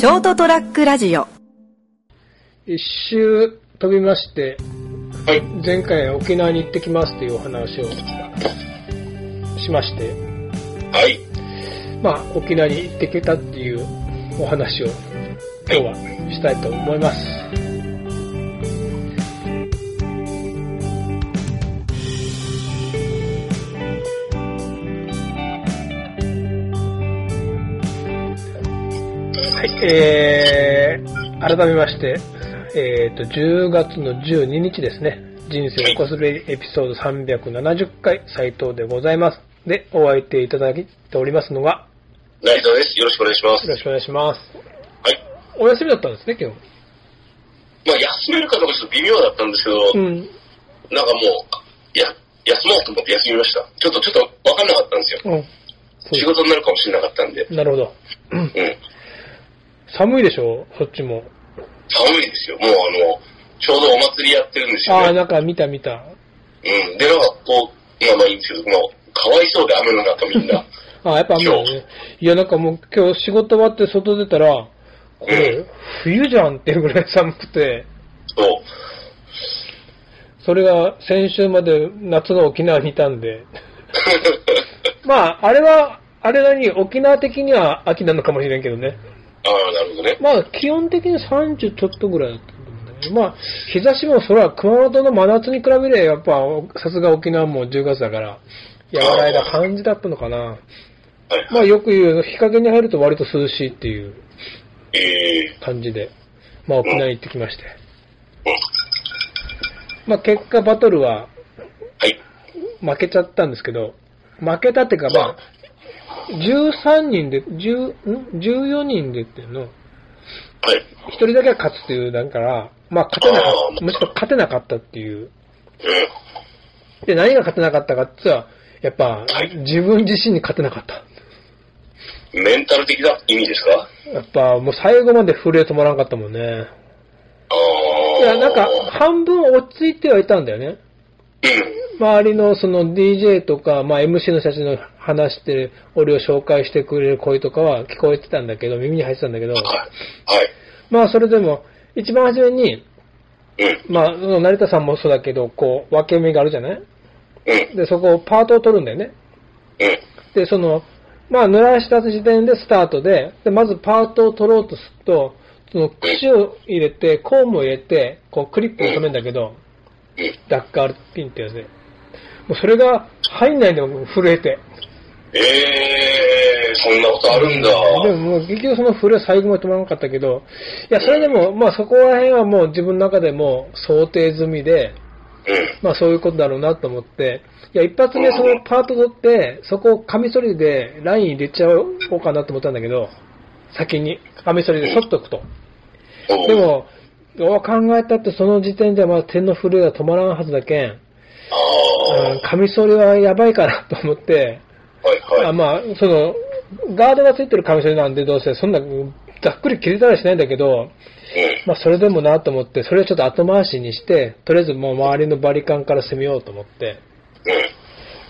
ショートトラックラジオ一周飛びまして、はい。前回沖縄に行ってきますっていうお話をしまして、はい。まあ沖縄に行ってきたっていうお話を今日はしたいと思います。はい、えー、改めまして、えっ、と、10月の12日ですね。人生をこすべエピソード370回、斉藤でございます。で、お相手いただいておりますのが、成田です。よろしくお願いします。よろしくお願いします。はい。お休みだったんですね、今日。まあ、休めるかどうかちょっと微妙だったんですけど、うん。なんかもう、や、休もうと思って休みました。ちょっと、ちょっとわかんなかったんですよ。うん。仕事になるかもしれなかったんで。なるほど。うんうん。寒いでしょ？そっちも。寒いですよ。もうあの、ちょうどお祭りやってるんですよああ、ね。なんか見た見た。うん。で、なんかこう、まあまあいいんですけど、もう、かわいそうで雨の中みんな。ああ、やっぱ雨だね。いや、なんかもう今日仕事終わって外出たら、これうん、冬じゃんっていうぐらい寒くて、そう。それが先週まで夏の沖縄にいたんで、まあ、あれは、あれなりに沖縄的には秋なのかもしれんけどね。ああ、なるほどね。まあ、基本的に30ちょっとぐらいだったと思うんだけど、まあ、日差しもそれは熊本の真夏に比べれば、やっぱ、さすが沖縄も10月だから、和らいだ感じだったのかな。はい。まあ、よく言う、日陰に入ると割と涼しいっていうええ感じで、まあ、沖縄に行ってきまして。うん。まあ、結果バトルははい。負けちゃったんですけど、負けたっていうか、まあ、13人で、10ん？14人でっていうの、はい。一人だけは勝つっていう、だから、まあ、勝てなかった、むしろ勝てなかったっていう。うん。で、何が勝てなかったかって言ったら、やっぱはい、自分自身に勝てなかった。メンタル的な意味ですか？やっぱ、もう最後まで震え止まらんかったもんね。ああ。いや、なんか、半分落ち着いてはいたんだよね。うん。周りのその DJ とか、まあ MC の人たちの話してる、俺を紹介してくれる声とかは聞こえてたんだけど、耳に入ってたんだけど、はい。はい。まあそれでも、一番初めに、うん。まあ、成田さんもそうだけど、こう、分け目があるじゃない？うん。で、そこをパートを取るんだよね。うん。で、その、まあ、濡らした時点でスタートで、で、まずパートを取ろうとすると、その、串を入れて、コームを入れて、こう、クリップで止めるんだけど、うん。ダッカールピンってやつで。もうそれが入んないんだよ、震えて。ええー、そんなことあるんだ。でももう結局その震え最後まで止まらなかったけど、いや、それでも、まあそこら辺はもう自分の中でも想定済みで、うん。まあそういうことだろうなと思って、いや、一発目そのパート取って、そこをカミソリでライン入れちゃおうかなと思ったんだけど、先にカミソリで取っとくと。で、も、どう考えたってその時点ではまだ点の震えが止まらんはずだけん、カミソリはやばいかなと思って、あ、はいはい。あまあ、その、ガードがついてるカミソリなんでどうせ、そんな、ざっくり切れたりしないんだけど、うん。まあそれでもなと思って、それをちょっと後回しにして、とりあえずもう周りのバリカンから攻めようと思って、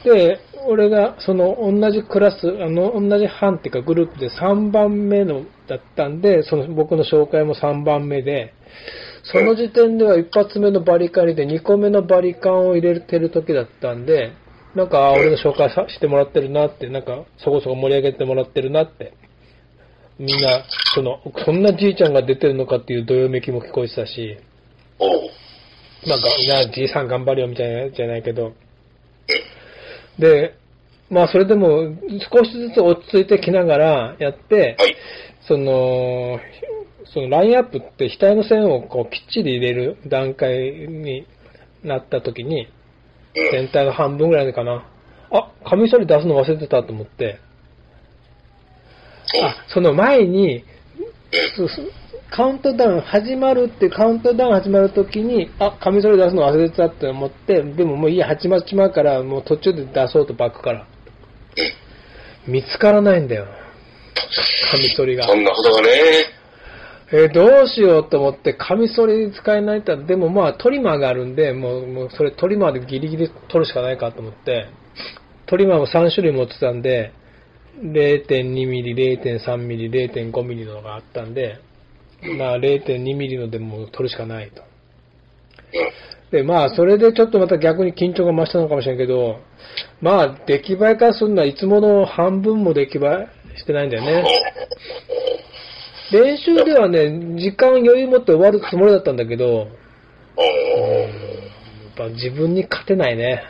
うん。で、俺がその同じクラス、あの、同じ班っていうかグループで3番目のだったんで、その僕の紹介も3番目で、その時点では一発目のバリカンで2個目のバリカンを入れてる時だったんで、なんか、あ俺の紹介さしてもらってるなって、なんか、そこそこ盛り上げてもらってるなって。みんな、その、そんなじいちゃんが出てるのかっていうどよめきも聞こえてたし。なんか、いや、じいさん頑張るよみたいなじゃないけど、で、まあそれでも少しずつ落ち着いてきながらやって、はい。その、そのラインアップって額の線をこうきっちり入れる段階になった時に、うん。全体の半分ぐらいかな。あ、カミソリ出すの忘れてたと思って。あ、その前に、カウントダウン始まるってカウントダウン始まるときに、あ、カミソリ出すの忘れてたって思って、でももういいや、始まっちまうから、もう途中で出そうとバックから。見つからないんだよ。カミソリが。そんなことがね。えーどうしようと思って、カミソリ使えないって、でもまあトリマーがあるんで、もう、もうそれトリマーでギリギリ取るしかないかと思って、トリマーも3種類持ってたんで、0.2ミリ、0.3ミリ、0.5ミリのがあったんで、まあ0.2ミリのでも取るしかないと。で、まあ、それでちょっとまた逆に緊張が増したのかもしれんけど、まあ、出来栄えからするのはいつもの半分も出来栄えしてないんだよね。練習ではね、時間余裕持って終わるつもりだったんだけど、おやっーぱ自分に勝てないね。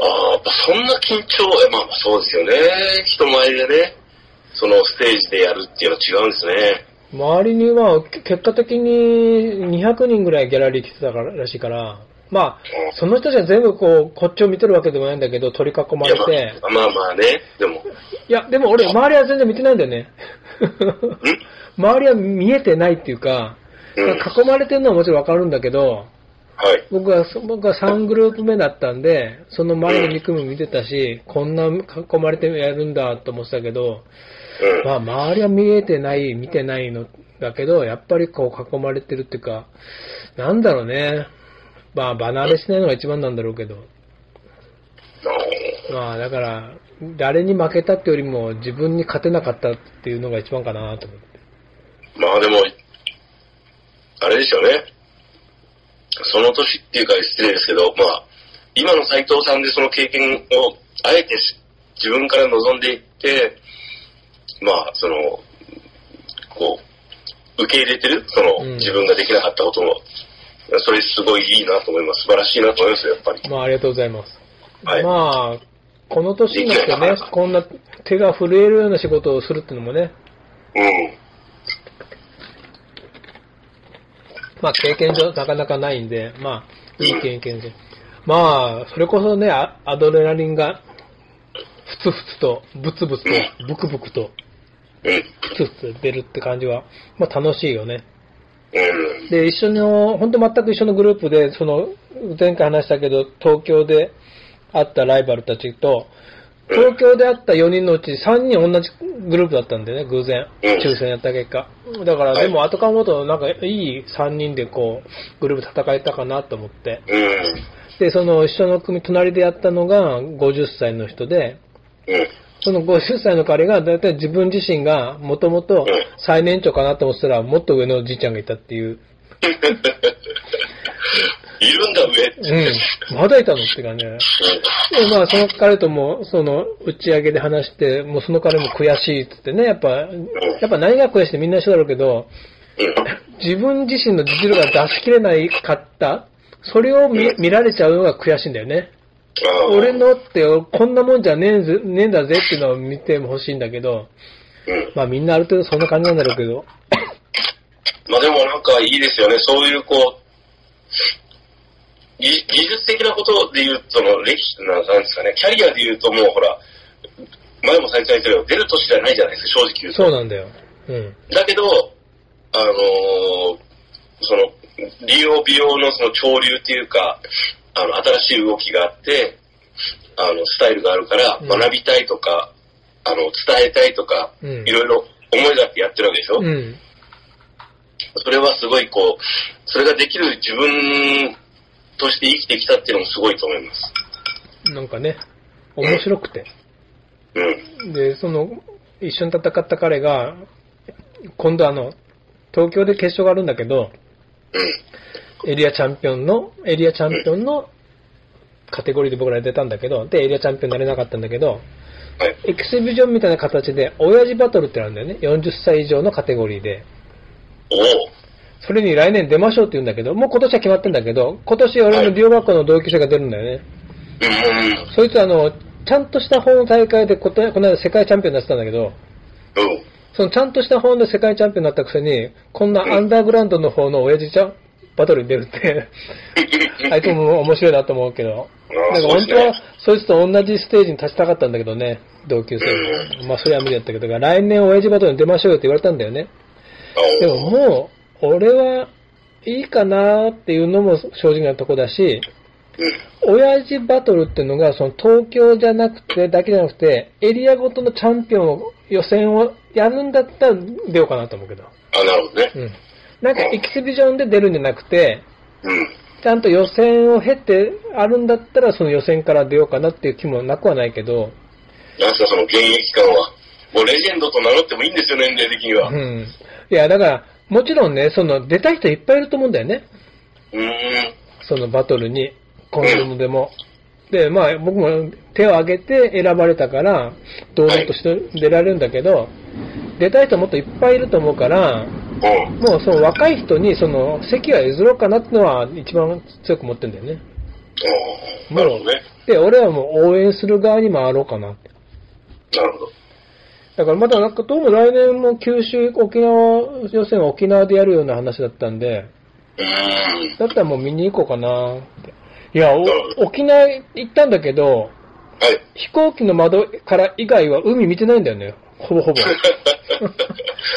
ああ、やっぱそんな緊張、えまあまあそうですよね。人前でね、そのステージでやるっていうのは違うんですね。周りには、け結果的に200人ぐらいギャラリー来てたかららしいから、まあ、その人たちは全部こう、こっちを見てるわけでもないんだけど、取り囲まれて、まあまあまあね、でも、いや、でも俺、周りは全然見てないんだよね。周りは見えてないっていうか、うん囲まれてるのはもちろんわかるんだけど、はい。僕は、僕は3グループ目だったんで、その前の2組見てたし、こんな囲まれてやるんだと思ってたけど、うん。まあ周りは見えてない、見てないのだけど、やっぱりこう囲まれてるっていうか、なんだろうね。まあ離れしないのが一番なんだろうけど。あまあだから、誰に負けたってよりも自分に勝てなかったっていうのが一番かなと思って。ーまあでも、あれですよね。その年っていうか失礼ですけど、まあ、今の斎藤さんでその経験をあえて自分から望んでいって、まあ、その、こう、受け入れてる、その、うん自分ができなかったことも、それすごいいいなと思います。素晴らしいなと思いますよ、やっぱり。まあありがとうございます。はいまあ、この年になってね、こんな手が震えるような仕事をするっていうのもね、うん。まあ経験上なかなかないんで、まあ、いい経験で。まあ、それこそね、アアドレナリンが、ふつふつと、ブツブツと、ブクブクと、うん。ふつふつ出るって感じは、まあ楽しいよね。うん。で、一緒の、本当全く一緒のグループで、その、前回話したけど、東京で会ったライバルたちと、東京で会った4人のうち3人同じグループだったんでね、偶然、うん抽選やった結果。だから、はいでも後考えると、なんかいい3人でこう、グループ戦えたかなと思って。うん。で、その一緒の組、隣でやったのが50歳の人で、うん。その50歳の彼が、だいたい自分自身がもともと最年長かなと思ってたら、もっと上のじいちゃんがいたっていう。いるんだ、上って。うん。まだいたのって感じだね。で、まあ、その彼とも、その、打ち上げで話して、もうその彼も悔しいってってね、やっぱ、やっぱ何が悔しいってみんな一緒だろうけど、うん。自分自身の実力が出し切れないかった、それを見見られちゃうのが悔しいんだよね。俺のって、こんなもんじゃねえぜねえんだぜっていうのを見てほしいんだけど、うん。まあみんなある程度そんな感じなんだろうけど、まあでもなんかいいですよね。そういうこう、技技術的なことで言うと、その歴史な、なんですかね、キャリアで言うともうほら、前も最初に言ったけど、出る年じゃないじゃないですか、正直言うと。そうなんだよ。うん。だけど、あのーその、利用美容のその潮流っていうか、あの、新しい動きがあって、あの、スタイルがあるから、うん学びたいとか、あの、伝えたいとか、うんいろいろ思いがあってやってるわけでしょ、うん。それはすごいこう、それができる自分として生きてきたっていうのもすごいと思います。なんかね、面白くて。うん。で、その、一緒に戦った彼が、今度あの、東京で決勝があるんだけど、うん。エリアチャンピオンの、エリアチャンピオンのカテゴリーで僕ら出たんだけど、で、エリアチャンピオンになれなかったんだけど、はい。エキシビジョンみたいな形で、親父バトルってあるんだよね。40歳以上のカテゴリーで。それに来年出ましょうって言うんだけど、もう今年は決まってんだけど、今年俺の美容学校の同級生が出るんだよね。うん。そいつあの、ちゃんとした方の大会でこ、この間世界チャンピオンになってたんだけど、うん。そのちゃんとした方の世界チャンピオンになったくせに、こんなアンダーグラウンドの方の親父ちゃんバトルに出るって、あいつも面白いなと思うけど。ああだから本当はそいつと同じステージに立ちたかったんだけどね、同級生うも。まあそれは無理だったけど、来年親父バトルに出ましょうよって言われたんだよね。でももう、俺はいいかなっていうのも正直なとこだし、うん。親父バトルっていうのが、その東京じゃなくて、だけじゃなくて、エリアごとのチャンピオンを、予選をやるんだったら出ようかなと思うけど。あ、なるほどね。うん。なんかエキシビジョンで出るんじゃなくて、うん。ちゃんと予選を経てあるんだったら、その予選から出ようかなっていう気もなくはないけど、なんすか、その現役感は。もうレジェンドと名乗ってもいいんですよ、年齢的には。う。うんいや、だから、もちろんね、その、出たい人いっぱいいると思うんだよね。ーん。そのバトルに、今度のでも。で、まあ、僕も手を挙げて選ばれたから、堂々として出られるんだけど、出たい人もっといっぱいいると思うから、うん。もうその若い人にその席は譲ろうかなってのは一番強く持ってるんだよね。あーなるほどね。で、俺はもう応援する側に回ろうかなって。なるほど。だからまたなんかどうも来年も九州、沖縄予選は沖縄でやるような話だったんで。だったらもう見に行こうかなって。いや、お沖縄行ったんだけど、はい。飛行機の窓から以外は海見てないんだよね。ほぼほぼ。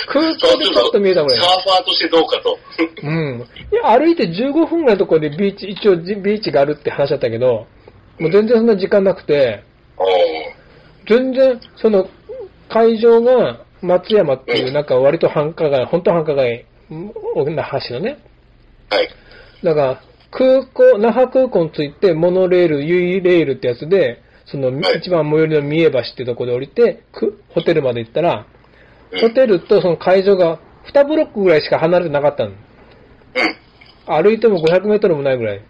空港でちょっと見えたぐらいサーファーとしてどうかと。うん。いや、歩いて15分ぐらいのところでビーチ、一応ビーチがあるって話だったけど、もう全然そんな時間なくて。全然、その、会場が松山っていう、なんか割と繁華街、本当繁華街、那覇市のね。はい。だから、空港、那覇空港に着いて、モノレール、ユイレールってやつで、その、はい一番最寄りの三重橋ってところで降りて、くホテルまで行ったら、うんホテルとその会場が2ブロックぐらいしか離れてなかったの。うん。歩いても500メートルもないぐらい。うん。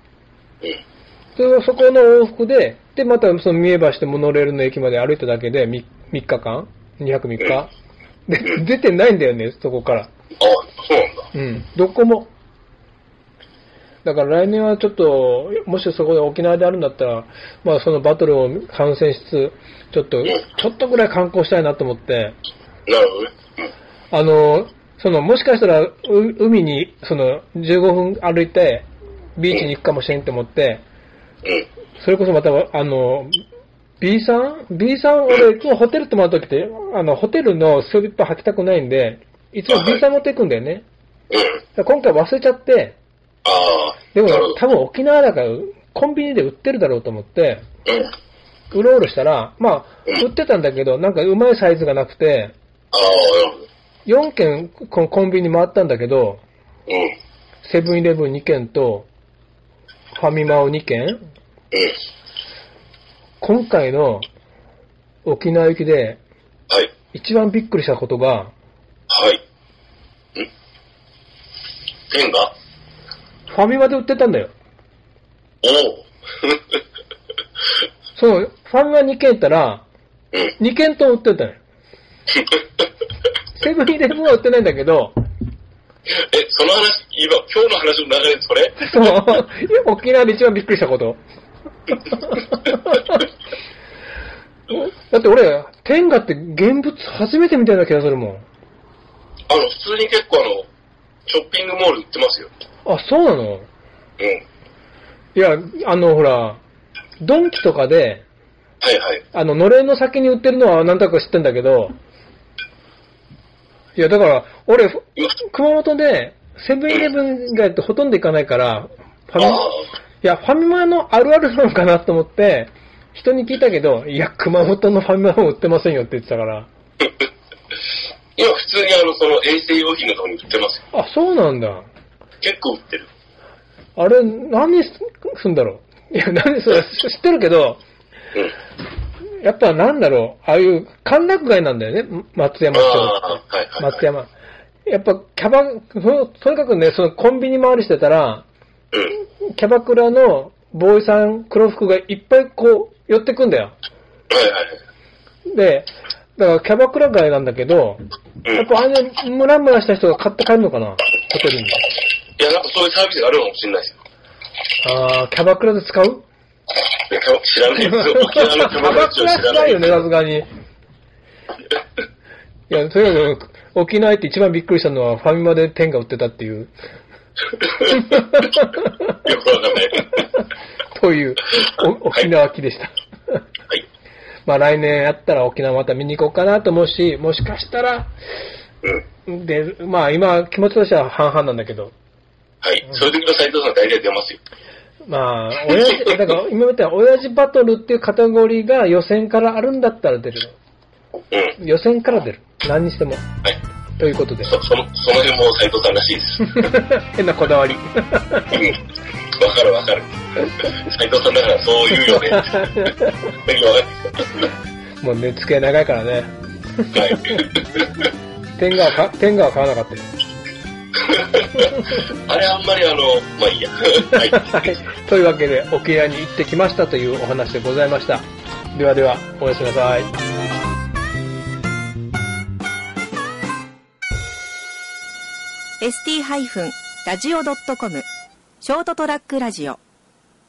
そそこの往復で、で、またその三重橋でモノレールの駅まで歩いただけで 3, 3日間 ?2 泊3日、で、出てないんだよね、そこから。あそうなんだ。うん。どこも。だから来年はちょっと、もしそこで沖縄であるんだったら、まあそのバトルを観戦しつつ、ちょっと、ちょっとぐらい観光したいなと思って、なるほどね。あの、その、もしかしたら、う海に、その、15分歩いて、ビーチに行くかもしれんと思って。それこそまた、あの、B さん ?B さん、俺、いつもホテル泊まるときって、あの、ホテルのスリッパ履きたくないんで、いつも B さん持っていくんだよね。今回忘れちゃって。でも。多分沖縄だから、コンビニで売ってるだろうと思って、うん。うろうろしたら、まあ、うん売ってたんだけど、なんかうまいサイズがなくて、ああ、なるほど。4軒このコンビニ回ったんだけど、うん。セブンイレブン2軒と、ファミマを2軒うん。今回の沖縄行きではい。一番びっくりしたことが、はい。ん？ペンが？ファミマで売ってたんだよ。おお。その、ファミマ2軒行ったら、うん。2軒とも売ってたのよ。セブンイレブンは売ってないんだけど、え、その話、今、今日の話の流れでそれそう、沖縄で一番びっくりしたこと。だって俺、天下って現物初めて見たような気がするもん。あの、普通に結構あの、ショッピングモール売ってますよ。あ、そうなの？うん。いや、あの、ほら、ドンキとかで、はいはい。あの、のれんの先に売ってるのはなんとなく知ってんだけど、いや、だから、俺、熊本で、セブンイレブンがほとんど行かないから、ファミマ、いあや、ファミマのあるあるなのかなと思って、人に聞いたけど、いや、熊本のファミマも売ってませんよって言ってたから、あ。今、普通にあの、その衛生用品のところに売ってますよ。あ、そうなんだ。結構売ってる。あれ、何すんだろう。いや、何それ、知ってるけど、うん。やっぱなんだろう、ああいう歓楽街なんだよね、松山町はいはい、はい。松山。やっぱ、キャバ、そとにかくね、そのコンビニ回りしてたら、うん。キャバクラのボーイさん、黒服がいっぱいこう、寄ってくんだよ。はいはいはい。で、だからキャバクラ街なんだけど、うん。やっぱああいうムラムラした人が買って帰るのかなホテルに。いや、なんかそういうサービスがあるのかもしれないですよ。あー、キャバクラで使う？いや、知らないですよ。沖縄のキャバクラ知らないよね、さすがに。いや、とにかく、沖縄行って一番びっくりしたのは、ファミマで天が売ってたっていう。よくわかんない。という、お沖縄期でした。はい。まあ来年やったら沖縄また見に行こうかなと思うし、もしかしたら、うん。で、まあ今気持ちとしては半々なんだけど、はい。そういう時の斉藤さん大体出ますよ。まあ、親父、だから今みたいな親父バトルっていうカテゴリーが予選からあるんだったら出るうん。の。予選から出る。何にしても。はい。ということで。そ、その、その辺も斉藤さんらしいです。変なこだわり。うん。わかるわかる。斉藤さんだからそう言うよ ね。もう値付け長いからね。はい。天下はか、天下は買わなかったよ。あれあんまりあの、まあいいや。はい。はい。というわけで、沖縄に行ってきましたというお話でございました。ではでは、おやすみなさい。ST-radio.com ショートトラックラジオ